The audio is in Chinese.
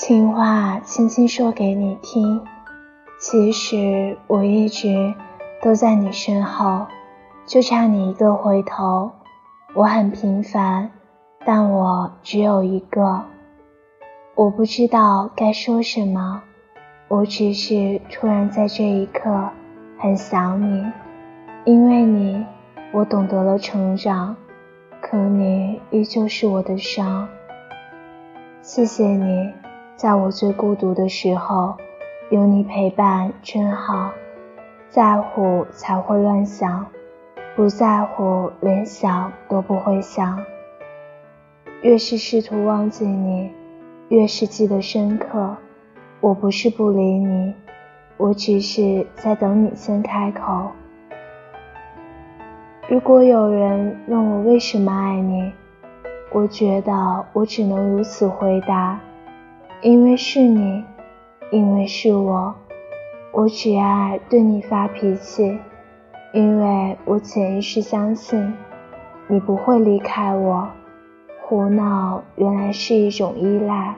情话轻轻说给你听，其实我一直都在你身后，就差你一个回头。我很平凡，但我只有一个。我不知道该说什么，我只是突然在这一刻很想你，因为你，我懂得了成长，可你依旧是我的伤。谢谢你，在我最孤独的时候，有你陪伴真好。在乎才会乱想。不在乎，连想都不会想。越是试图忘记你，越是记得深刻。我不是不理你，我只是在等你先开口。如果有人问我为什么爱你，我觉得我只能如此回答：因为是你，因为是我，我只爱对你发脾气。因为我潜意识相信你不会离开我，胡闹原来是一种依赖。